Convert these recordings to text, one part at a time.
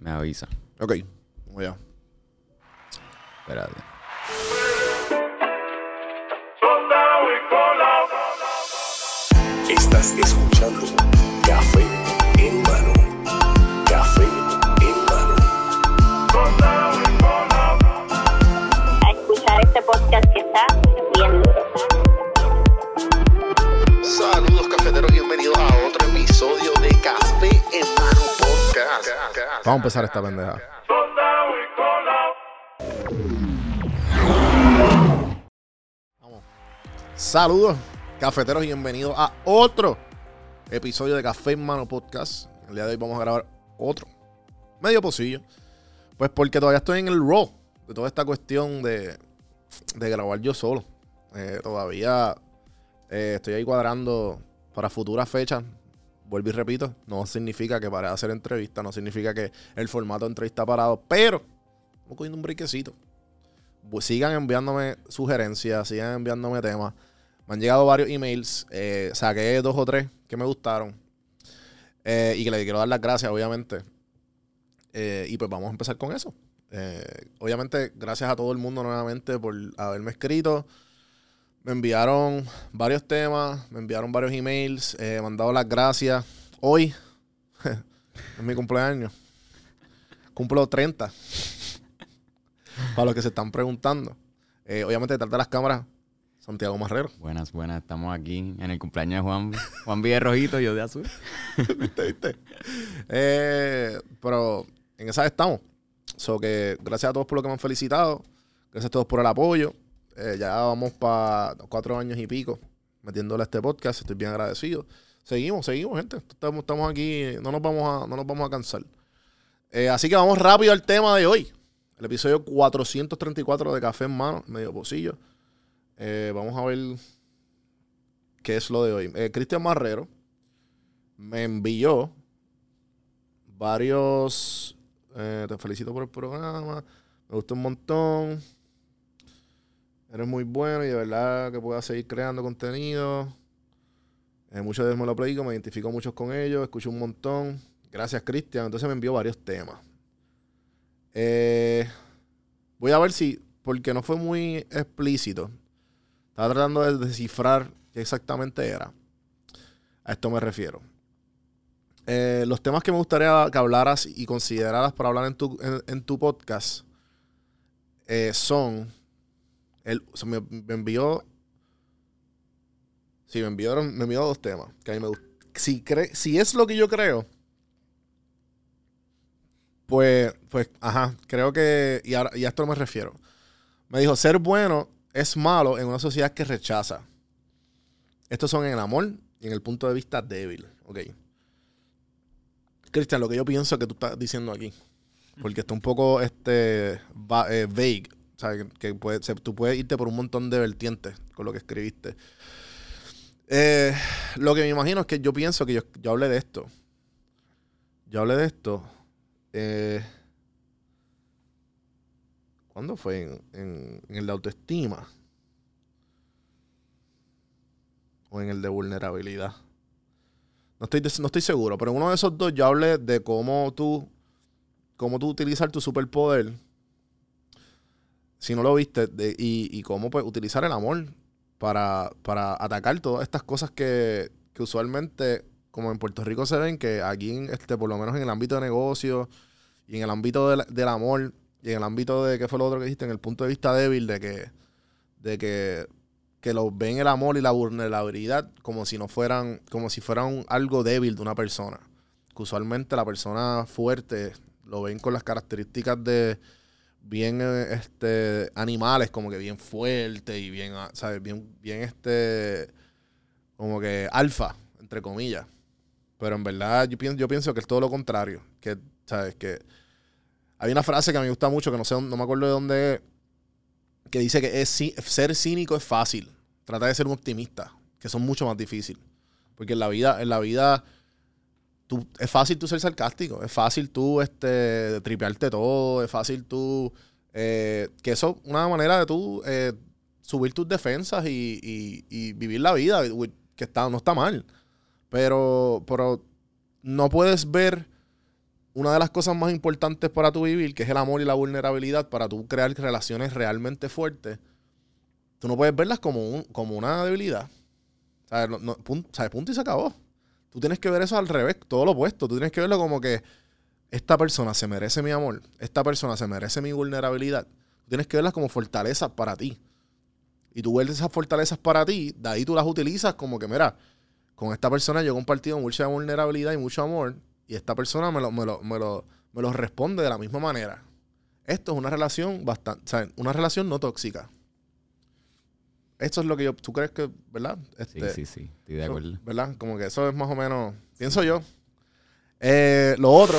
Me avisa. Ok, vamos allá. Espérate. Estás escuchando Vamos a empezar esta pendeja. Saludos, cafeteros, y bienvenidos a otro episodio de Café en Mano Podcast. El día de hoy vamos a grabar otro. Medio pocillo. Pues porque todavía estoy en el raw de toda esta cuestión de, de grabar yo solo. Eh, todavía eh, estoy ahí cuadrando para futuras fechas. Vuelvo y repito, no significa que para hacer entrevistas, no significa que el formato de entrevista ha parado, pero estamos cogiendo un briquecito. Bu- Sigan enviándome sugerencias, sigan enviándome temas. Me han llegado varios emails, eh, saqué dos o tres que me gustaron eh, y que le quiero dar las gracias, obviamente. Eh, y pues vamos a empezar con eso. Eh, obviamente, gracias a todo el mundo nuevamente por haberme escrito. Me enviaron varios temas, me enviaron varios emails, eh, me han dado las gracias. Hoy es mi cumpleaños. Cumplo 30. Para los que se están preguntando. Eh, obviamente, detrás de las cámaras, Santiago Marrero. Buenas, buenas. Estamos aquí en el cumpleaños de Juan. Juan Villa rojito, yo de azul. ¿Viste, viste? Eh, pero en esa estamos. So que gracias a todos por lo que me han felicitado. Gracias a todos por el apoyo. Eh, ya vamos para cuatro años y pico metiéndole a este podcast. Estoy bien agradecido. Seguimos, seguimos, gente. Estamos, aquí. No nos vamos a, no nos vamos a cansar. Eh, así que vamos rápido al tema de hoy. El episodio 434 de Café en Mano, medio pocillo. Eh, vamos a ver qué es lo de hoy. Cristian Marrero me envió varios. te felicito por el programa. Me gustó un montón. Eres muy bueno y de verdad que puedas seguir creando contenido. Eh, muchos de ellos me lo predico, me identifico muchos con ellos, escucho un montón. Gracias, Cristian. Entonces me envió varios temas. Eh, voy a ver si, porque no fue muy explícito. Estaba tratando de descifrar qué exactamente era. A esto me refiero. Eh, los temas que me gustaría que hablaras y consideraras para hablar en tu, en, tu podcast eh, son. Sea, me, envió. Sí, me enviaron, me envió dos temas que a mí me. Si, si es lo que yo creo, pues, pues, ajá, creo que. Y a esto me refiero. Me dijo: ser bueno es malo en una sociedad que rechaza. Estos son en el amor y en el punto de vista débil. Ok. Cristian, lo que yo pienso que tú estás diciendo aquí, porque está un poco este, va- eh, vague, sea, que, puede, tú puedes irte por un montón de vertientes con lo que escribiste. Eh, lo que me imagino es que yo pienso que yo, yo hablé de esto. Yo hablé de esto. eh, ¿Cuándo fue? En, en- el de autoestima. O en el de vulnerabilidad. No estoy, no estoy seguro, pero en uno de esos dos yo hablé de cómo tú, cómo tú utilizar tu superpoder. Si no lo viste, de- y, y cómo pues, utilizar el amor para, para atacar todas estas cosas que, que usualmente, como en Puerto Rico se ven, que aquí, este, por lo menos en el ámbito de negocio y en el ámbito del, del amor y en el ámbito de, ¿qué fue lo otro que dijiste? En el punto de vista débil de que, de que, que lo ven el amor y la vulnerabilidad como si no fueran, como si fueran algo débil de una persona. Que usualmente la persona fuerte lo ven con las características de bien eh, este animales, como que bien fuerte y bien, ah, ¿sabes? Bien, bien este como que alfa, entre comillas. Pero en verdad yo pienso, yo pienso que es todo lo contrario. Que, ¿sabes? Que hay una frase que a mí me gusta mucho, que no sé, no me acuerdo de dónde es, que dice que es, ser cínico es fácil. Trata de ser un optimista, que son mucho más difícil. Porque en la vida, en la vida, tú, es fácil tú ser sarcástico, es fácil tú este, tripearte todo, es fácil tú. eh, que eso es una manera de tú eh, subir tus defensas y, y- y vivir la vida, que está, no está mal. Pero, pero no puedes ver una de las cosas más importantes para tu vivir, que es el amor y la vulnerabilidad, para tú crear relaciones realmente fuertes, tú no puedes verlas como, un- como una debilidad. O no- no, pun- o punto y se acabó. Tú tienes que ver eso al revés, todo lo opuesto. Tú tienes que verlo como que esta persona se merece mi amor, esta persona se merece mi vulnerabilidad. Tú tienes que verlas como fortalezas para ti. Y tú ves esas fortalezas para ti, de ahí tú las utilizas como que, mira, con esta persona yo he compartido mucha vulnerabilidad y mucho amor, y esta persona me lo, me lo, me lo, me lo responde de la misma manera. Esto es una relación bastante, o sea, una relación no tóxica. Esto es lo que yo, tú crees que, ¿verdad? Sí, Este, sí, sí. Estoy de eso, acuerdo. ¿Verdad? Como que eso es más o menos, pienso yo. Eh, lo otro,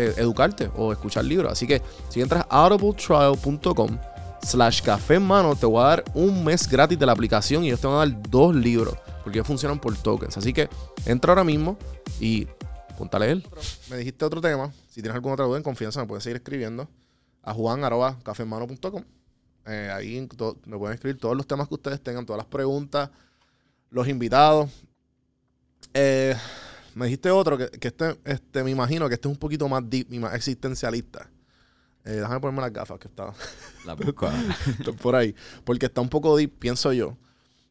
eh, educarte o escuchar libros. Así que si entras a audibletrial.com slash café en mano, te voy a dar un mes gratis de la aplicación y ellos te van a dar dos libros porque funcionan por tokens. Así que entra ahora mismo y ponte a leer. Me dijiste otro tema. Si tienes alguna otra duda en confianza, me puedes seguir escribiendo a juan.cafemano.com. Eh, ahí me pueden escribir todos los temas que ustedes tengan, todas las preguntas, los invitados. Eh, me dijiste otro que, que este, este, me imagino que este es un poquito más deep y más existencialista. Eh, déjame ponerme las gafas que está, La está por ahí. Porque está un poco deep, pienso yo.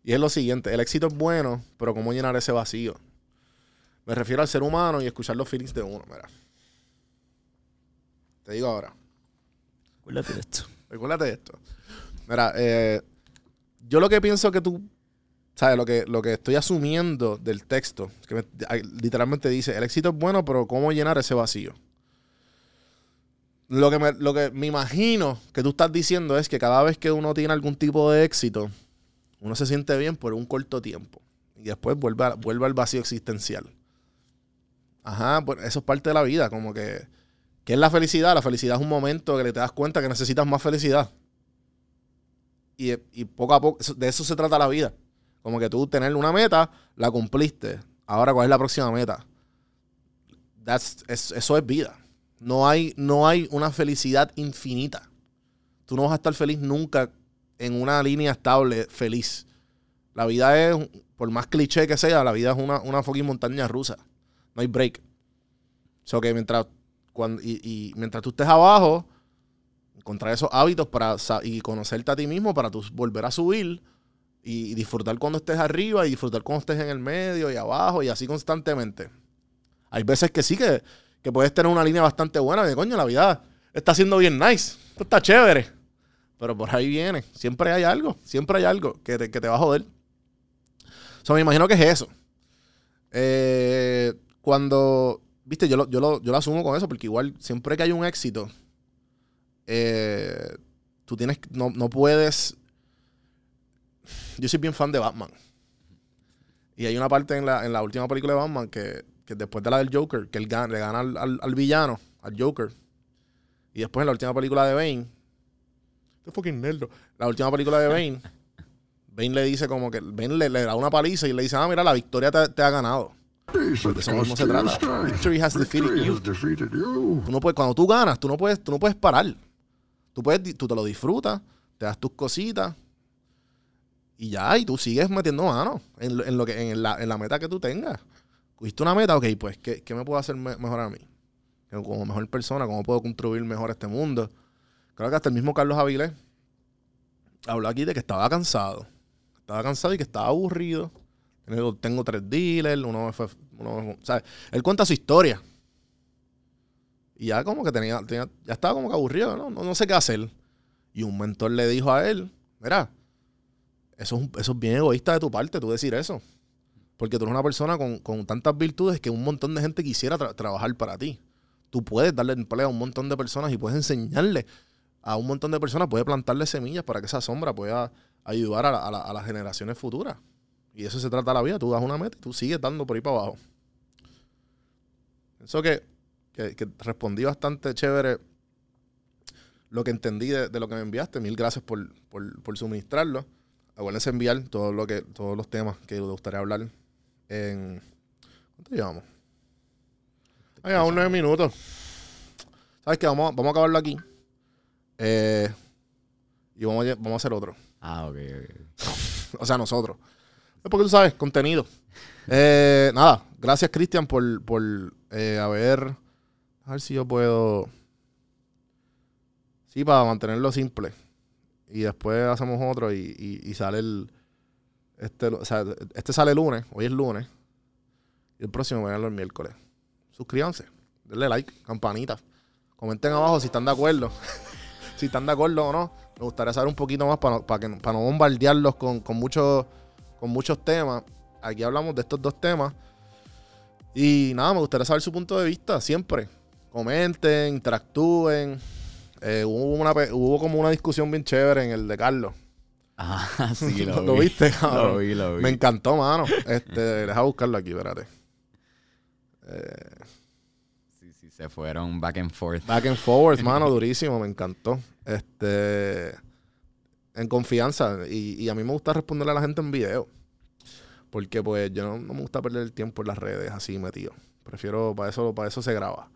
Y es lo siguiente: el éxito es bueno, pero ¿cómo llenar ese vacío? Me refiero al ser humano y escuchar los feelings de uno. Mira. Te digo ahora. Acuérdate de esto. Recuérdate de esto. Mira, eh, yo lo que pienso que tú, ¿sabes? Lo que, lo que estoy asumiendo del texto, que literalmente dice, el éxito es bueno, pero ¿cómo llenar ese vacío? Lo que, me, lo que me imagino que tú estás diciendo es que cada vez que uno tiene algún tipo de éxito, uno se siente bien por un corto tiempo. Y después vuelve, vuelve al vacío existencial. Ajá, pues eso es parte de la vida, como que... ¿Qué es la felicidad? La felicidad es un momento que te das cuenta que necesitas más felicidad. Y, y poco a poco, de eso se trata la vida. Como que tú tener una meta, la cumpliste. Ahora, ¿cuál es la próxima meta? Es- eso es vida. No hay, no hay una felicidad infinita. Tú no vas a estar feliz nunca en una línea estable, feliz. La vida es, por más cliché que sea, la vida es una, una fucking montaña rusa. No hay break. So que mientras, cuando, y, mientras tú estés abajo, encontrar esos hábitos para y conocerte a ti mismo para tú volver a subir y, disfrutar cuando estés arriba y disfrutar cuando estés en el medio y abajo y así constantemente. Hay veces que sí que, que puedes tener una línea bastante buena de coño, la vida está siendo bien nice, esto está chévere. Pero por ahí viene, siempre hay algo, siempre hay algo que te, que te va a joder. So, me imagino que es eso. Eh, cuando, viste, yo lo, yo, lo, yo lo asumo con eso, porque igual siempre que hay un éxito, eh, tú tienes, no, no puedes. Yo soy bien fan de Batman. Y hay una parte en la, en la última película de Batman que, que después de la del Joker, que él gana, le gana al, al- al villano, al Joker. Y después en la última película de Bane. Este fucking nerdo. La última película de Bane. Bane le dice como que. Bane le, le da una paliza y le dice: Ah, mira, la victoria te, te ha ganado. De eso mismo se trata. Victory has defeated you. Tú no puedes, cuando tú ganas, tú no puedes, tú no puedes parar. Tú, puedes, tú te lo disfrutas, te das tus cositas y ya, y tú sigues metiendo mano en, en lo que, en, la, en la meta que tú tengas. Cogiste una meta, ok, pues, ¿qué, qué me puedo hacer me- mejor a mí? Como mejor persona, ¿cómo puedo contribuir mejor a este mundo? Creo que hasta el mismo Carlos Avilés habló aquí de que estaba cansado. Estaba cansado y que estaba aburrido. Tengo, tres dealers, uno fue. Uno, sea, él cuenta su historia. Y ya como que tenía, tenía- ya estaba como que aburrido, ¿no? No, no sé qué hacer. Y un mentor le dijo a él, mira, Eso es, eso es bien egoísta de tu parte, tú decir eso. Porque tú eres una persona con, con tantas virtudes que un montón de gente quisiera tra- trabajar para ti. Tú puedes darle empleo a un montón de personas y puedes enseñarle a un montón de personas, puedes plantarle semillas para que esa sombra pueda ayudar a, la- a la- a las generaciones futuras. Y eso se trata la vida. Tú das una meta y tú sigues dando por ahí para abajo. Eso que, que, que respondí bastante chévere lo que entendí de, de lo que me enviaste. Mil gracias por, por, por suministrarlo. Acuérdense enviar todo lo que, todos los temas que les gustaría hablar en... ¿Cuánto llevamos? Ah, llevamos nueve minutos. ¿Sabes qué? Vamos, a- vamos a acabarlo aquí. Eh, y vamos a, vamos a hacer otro. Ah, ok, ok. O sea, nosotros. Es porque tú sabes, contenido. Eh, nada, gracias Cristian por, por eh, haber... A ver si yo puedo... Sí, para mantenerlo simple. Y después hacemos otro y, y- sale el... Este, o sea, este sale el lunes, hoy es lunes. Y el próximo vayan el miércoles. Suscríbanse, denle like, campanita. Comenten abajo si están de acuerdo. si están de acuerdo o no. Me gustaría saber un poquito más para para que, para no bombardearlos con, con, muchos, con muchos temas. Aquí hablamos de estos dos temas. Y nada, me gustaría saber su punto de vista, siempre. Comenten, interactúen. Eh, hubo, una, pe- hubo como una discusión bien chévere en el de Carlos. Ah, sí, lo, ¿Lo vi. viste, cabrón? Lo vi, lo vi. Me encantó, mano. Este, deja buscarlo aquí, espérate. Eh, Sí, sí, se fueron back and forth. Back and forward, mano, durísimo, me encantó. Este, en confianza. Y, y a mí me gusta responderle a la gente en video. Porque pues yo no, no me gusta perder el tiempo en las redes así metido. Prefiero, para eso, para eso se graba.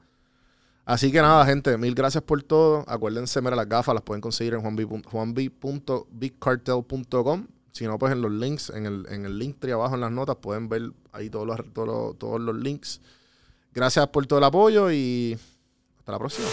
Así que nada, gente, mil gracias por todo. Acuérdense, mira, las gafas las pueden conseguir en juanb- juanb.bigcartel.com. Si no, pues en los links, en el, en el link tree abajo en las notas, pueden ver ahí todos los, todos todos los links. Gracias por todo el apoyo y hasta la próxima.